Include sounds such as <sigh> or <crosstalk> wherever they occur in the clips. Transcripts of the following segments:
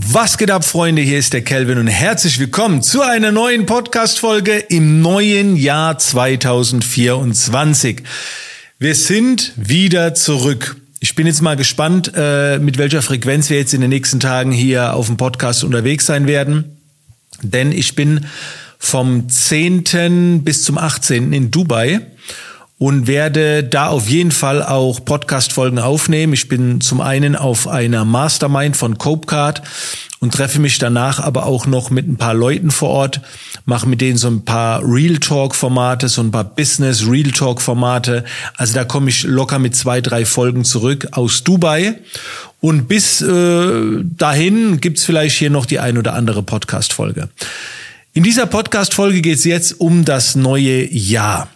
Was geht ab, Freunde? Hier ist der Kelvin und herzlich willkommen zu einer neuen Podcast-Folge im neuen Jahr 2024. Wir sind wieder zurück. Ich bin jetzt mal gespannt, äh, mit welcher Frequenz wir jetzt in den nächsten Tagen hier auf dem Podcast unterwegs sein werden. Denn ich bin vom 10. bis zum 18. in Dubai und werde da auf jeden Fall auch Podcast-Folgen aufnehmen. Ich bin zum einen auf einer Mastermind von Copecard und treffe mich danach aber auch noch mit ein paar Leuten vor Ort, mache mit denen so ein paar Real Talk Formate, so ein paar Business Real Talk Formate. Also da komme ich locker mit zwei, drei Folgen zurück aus Dubai. Und bis äh, dahin gibt's vielleicht hier noch die ein oder andere Podcast-Folge. In dieser Podcast-Folge geht's jetzt um das neue Jahr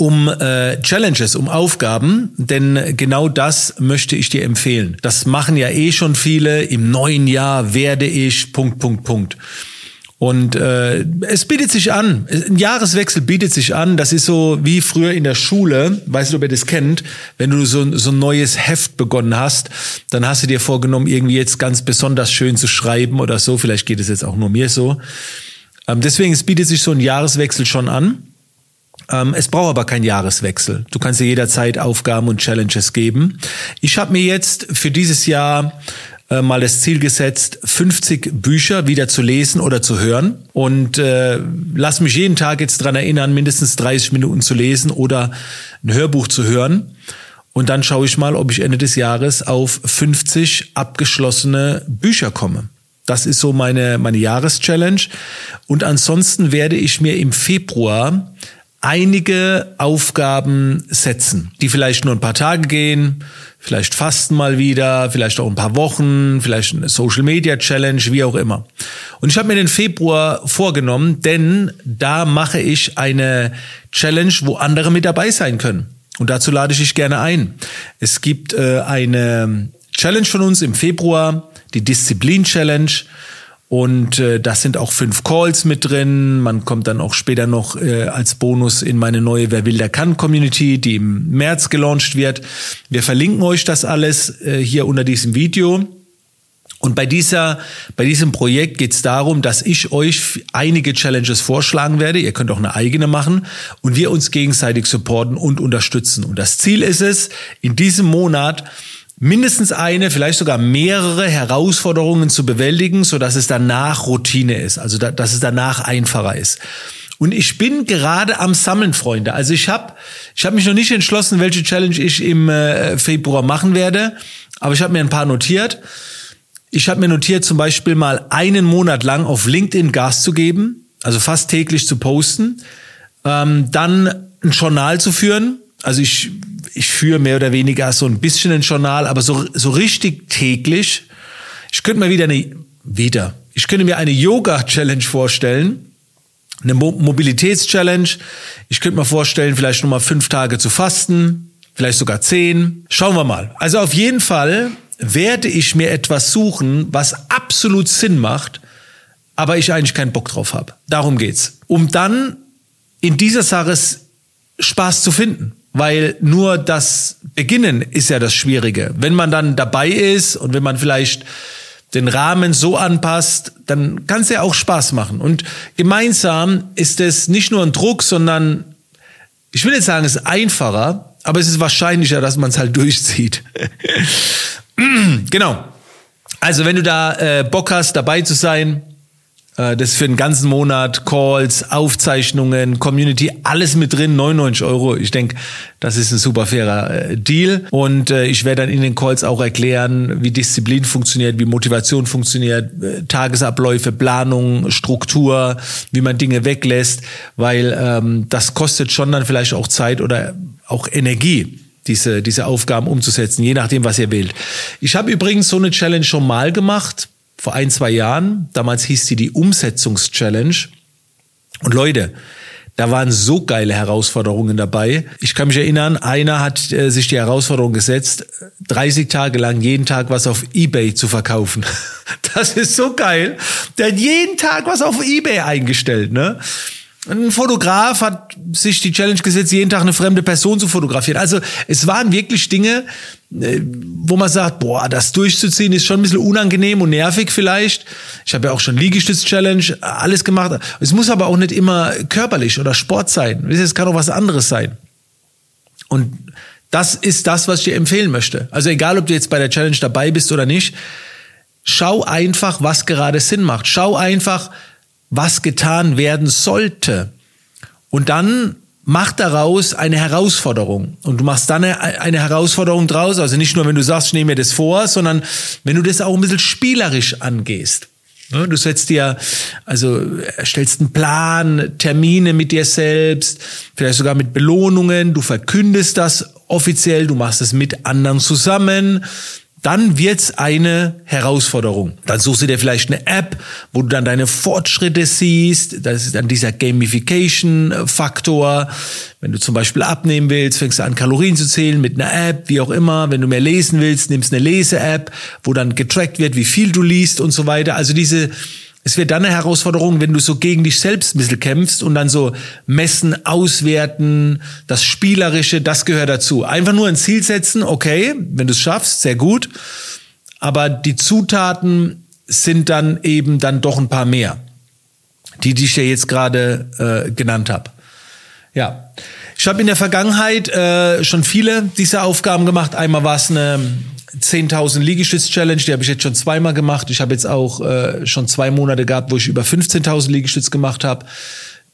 um äh, Challenges, um Aufgaben, denn genau das möchte ich dir empfehlen. Das machen ja eh schon viele. Im neuen Jahr werde ich Punkt, Punkt, Punkt. Und äh, es bietet sich an. Ein Jahreswechsel bietet sich an. Das ist so wie früher in der Schule. Weißt du, ob ihr das kennt? Wenn du so, so ein neues Heft begonnen hast, dann hast du dir vorgenommen, irgendwie jetzt ganz besonders schön zu schreiben oder so. Vielleicht geht es jetzt auch nur mir so. Ähm, deswegen, es bietet sich so ein Jahreswechsel schon an. Ähm, es braucht aber keinen Jahreswechsel. Du kannst dir jederzeit Aufgaben und Challenges geben. Ich habe mir jetzt für dieses Jahr äh, mal das Ziel gesetzt, 50 Bücher wieder zu lesen oder zu hören. Und äh, lass mich jeden Tag jetzt dran erinnern, mindestens 30 Minuten zu lesen oder ein Hörbuch zu hören. Und dann schaue ich mal, ob ich Ende des Jahres auf 50 abgeschlossene Bücher komme. Das ist so meine, meine Jahreschallenge. Und ansonsten werde ich mir im Februar einige Aufgaben setzen, die vielleicht nur ein paar Tage gehen, vielleicht fasten mal wieder, vielleicht auch ein paar Wochen, vielleicht eine Social Media Challenge, wie auch immer. Und ich habe mir den Februar vorgenommen, denn da mache ich eine Challenge, wo andere mit dabei sein können. Und dazu lade ich dich gerne ein. Es gibt äh, eine Challenge von uns im Februar, die Disziplin Challenge. Und äh, das sind auch fünf Calls mit drin. Man kommt dann auch später noch äh, als Bonus in meine neue Wer will, der kann Community, die im März gelauncht wird. Wir verlinken euch das alles äh, hier unter diesem Video. Und bei dieser, bei diesem Projekt geht es darum, dass ich euch einige Challenges vorschlagen werde. Ihr könnt auch eine eigene machen und wir uns gegenseitig supporten und unterstützen. Und das Ziel ist es, in diesem Monat mindestens eine, vielleicht sogar mehrere Herausforderungen zu bewältigen, so dass es danach Routine ist, also da, dass es danach einfacher ist. Und ich bin gerade am Sammeln, Freunde. Also ich habe ich hab mich noch nicht entschlossen, welche Challenge ich im äh, Februar machen werde, aber ich habe mir ein paar notiert. Ich habe mir notiert, zum Beispiel mal einen Monat lang auf LinkedIn Gas zu geben, also fast täglich zu posten, ähm, dann ein Journal zu führen. Also ich ich führe mehr oder weniger so ein bisschen ein Journal, aber so, so richtig täglich. Ich könnte mir wieder eine, wieder, ich könnte mir eine Yoga-Challenge vorstellen, eine Mo Mobilitäts-Challenge. Ich könnte mir vorstellen, vielleicht nochmal fünf Tage zu fasten, vielleicht sogar zehn. Schauen wir mal. Also auf jeden Fall werde ich mir etwas suchen, was absolut Sinn macht, aber ich eigentlich keinen Bock drauf habe. Darum geht's. Um dann in dieser Sache Spaß zu finden. Weil nur das Beginnen ist ja das Schwierige. Wenn man dann dabei ist und wenn man vielleicht den Rahmen so anpasst, dann kann es ja auch Spaß machen. Und gemeinsam ist es nicht nur ein Druck, sondern ich will jetzt sagen, es ist einfacher, aber es ist wahrscheinlicher, dass man es halt <laughs> durchzieht. <clears throat> genau. Also wenn du da äh, Bock hast, dabei zu sein, das ist für den ganzen Monat, Calls, Aufzeichnungen, Community, alles mit drin, 99 Euro. Ich denke, das ist ein super fairer äh, Deal. Und äh, ich werde dann in den Calls auch erklären, wie Disziplin funktioniert, wie Motivation funktioniert, Tagesabläufe, Planung, Struktur, wie man Dinge weglässt, weil ähm, das kostet schon dann vielleicht auch Zeit oder auch Energie diese, diese Aufgaben umzusetzen, je nachdem, was ihr wählt. Ich habe übrigens so eine Challenge schon mal gemacht vor ein, zwei Jahren. Damals hieß sie die Umsetzungs-Challenge. Und Leute, da waren so geile Herausforderungen dabei. Ich kann mich erinnern, einer hat äh, sich die Herausforderung gesetzt, 30 Tage lang jeden Tag was auf eBay zu verkaufen. <laughs> Das ist so geil. Der hat jeden Tag was auf eBay eingestellt, ne? Ein Fotograf hat sich die Challenge gesetzt, jeden Tag eine fremde Person zu fotografieren. Also es waren wirklich Dinge, wo man sagt, boah, das durchzuziehen ist schon ein bisschen unangenehm und nervig vielleicht. Ich habe ja auch schon Liegestütz-Challenge, alles gemacht. Es muss aber auch nicht immer körperlich oder Sport sein. Es kann auch was anderes sein. Und das ist das, was ich dir empfehlen möchte. Also egal, ob du jetzt bei der Challenge dabei bist oder nicht, schau einfach, was gerade Sinn macht. Schau einfach, was getan werden sollte. Und dann mach daraus eine Herausforderung. Und du machst dann eine, Herausforderung draus. Also nicht nur, wenn du sagst, ich nehme mir das vor, sondern wenn du das auch ein bisschen spielerisch angehst. Du setzt dir, also erstellst einen Plan, Termine mit dir selbst, vielleicht sogar mit Belohnungen, du verkündest das offiziell, du machst es mit anderen zusammen, dann wird's eine Herausforderung. Dann suchst du dir vielleicht eine App, wo du dann deine Fortschritte siehst. Das ist dann dieser Gamification-Faktor. Wenn du zum Beispiel abnehmen willst, fängst du an, Kalorien zu zählen mit einer App, wie auch immer. Wenn du mehr lesen willst, nimmst eine Lese-App, wo dann getrackt wird, wie viel du liest und so weiter. Also diese es wird dann eine Herausforderung, wenn du so gegen dich selbst ein bisschen kämpfst und dann so messen, auswerten, das Spielerische, das gehört dazu. Einfach nur ein Ziel setzen, okay, wenn du es schaffst, sehr gut. Aber die Zutaten sind dann eben dann doch ein paar mehr, die, die ich ja jetzt gerade äh, genannt habe. Ja, ich habe in der Vergangenheit äh, schon viele dieser Aufgaben gemacht. Einmal war es eine 10.000 Liegestütz-Challenge, die habe ich jetzt schon zweimal gemacht. Ich habe jetzt auch äh, schon zwei Monate gehabt, wo ich über 15.000 Liegestütz gemacht habe.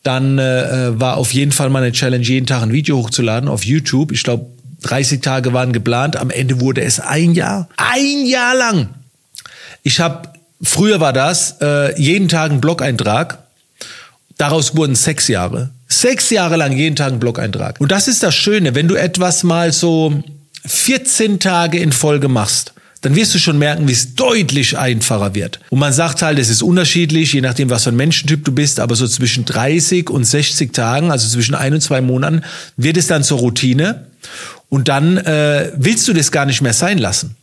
Dann äh, war auf jeden Fall meine Challenge, jeden Tag ein Video hochzuladen auf YouTube. Ich glaube, 30 Tage waren geplant. Am Ende wurde es ein Jahr. Ein Jahr lang. Ich habe, früher war das, äh, jeden Tag einen Blog-Eintrag. Daraus wurden sechs Jahre. Sechs Jahre lang jeden Tag einen Blog-Eintrag. Und das ist das Schöne, wenn du etwas mal so 14 Tage in Folge machst, dann wirst du schon merken, wie es deutlich einfacher wird. Und man sagt halt, es ist unterschiedlich, je nachdem, was für ein Menschentyp du bist, aber so zwischen 30 und 60 Tagen, also zwischen ein und zwei Monaten, wird es dann zur Routine. Und dann äh, willst du das gar nicht mehr sein lassen.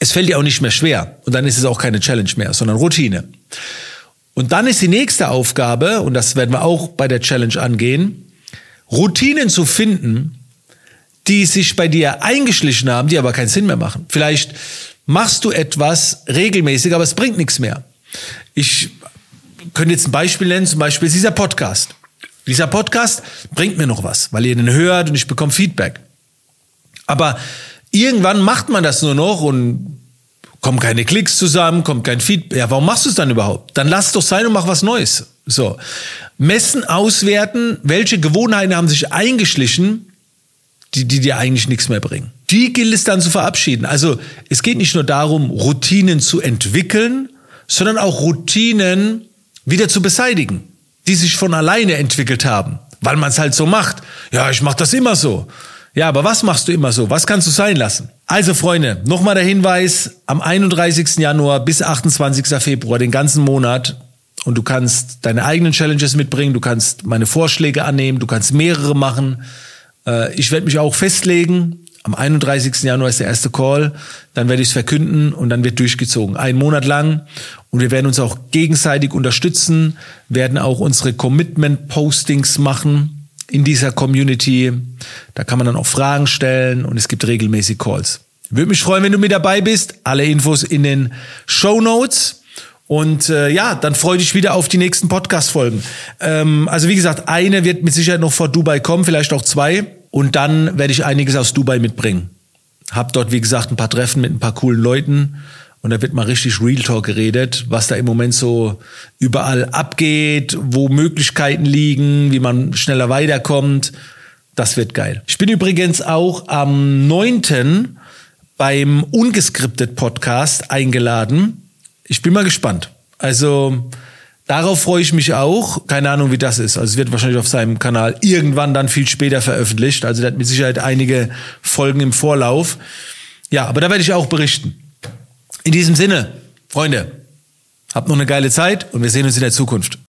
Es fällt dir auch nicht mehr schwer. Und dann ist es auch keine Challenge mehr, sondern Routine. Und dann ist die nächste Aufgabe, und das werden wir auch bei der Challenge angehen, Routinen zu finden, die sich bei dir eingeschlichen haben, die aber keinen Sinn mehr machen. Vielleicht machst du etwas regelmäßig, aber es bringt nichts mehr. Ich könnte jetzt ein Beispiel nennen, zum Beispiel dieser Podcast. Dieser Podcast bringt mir noch was, weil ihr den hört und ich bekomme Feedback. Aber irgendwann macht man das nur noch und kommen keine Klicks zusammen, kommt kein Feedback. Ja, warum machst du es dann überhaupt? Dann lass es doch sein und mach was Neues. So. Messen, auswerten, welche Gewohnheiten haben sich eingeschlichen, die, die dir eigentlich nichts mehr bringen. Die gilt es dann zu verabschieden. Also es geht nicht nur darum, Routinen zu entwickeln, sondern auch Routinen wieder zu beseitigen, die sich von alleine entwickelt haben, weil man es halt so macht. Ja, ich mache das immer so. Ja, aber was machst du immer so? Was kannst du sein lassen? Also Freunde, nochmal der Hinweis, am 31. Januar bis 28. Februar, den ganzen Monat, und du kannst deine eigenen Challenges mitbringen, du kannst meine Vorschläge annehmen, du kannst mehrere machen. Äh, ich werde mich auch festlegen. Am 31. Januar ist der erste Call. Dann werde ich es verkünden und dann wird durchgezogen. Ein Monat lang. Und wir werden uns auch gegenseitig unterstützen, werden auch unsere Commitment-Postings machen in dieser Community. Da kann man dann auch Fragen stellen und es gibt regelmäßig Calls. Würde mich freuen, wenn du mit dabei bist. Alle Infos in den Show Notes. Und äh, ja, dann freue dich wieder auf die nächsten Podcast-Folgen. Ähm, also wie gesagt, eine wird mit Sicherheit noch vor Dubai kommen, vielleicht auch zwei. Und dann werde ich einiges aus Dubai mitbringen. Hab dort, wie gesagt, ein paar Treffen mit ein paar coolen Leuten. Und da wird mal richtig Real Talk geredet, was da im Moment so überall abgeht, wo Möglichkeiten liegen, wie man schneller weiterkommt. Das wird geil. Ich bin übrigens auch am 9. beim Ungeskriptet Podcast eingeladen. Ich bin mal gespannt. Also darauf freue ich mich auch. Keine Ahnung, wie das ist. Also es wird wahrscheinlich auf seinem Kanal irgendwann dann viel später veröffentlicht. Also der hat mit Sicherheit einige Folgen im Vorlauf. Ja, aber da werde ich auch berichten. In diesem Sinne, Freunde, habt noch eine geile Zeit und wir sehen uns in der Zukunft.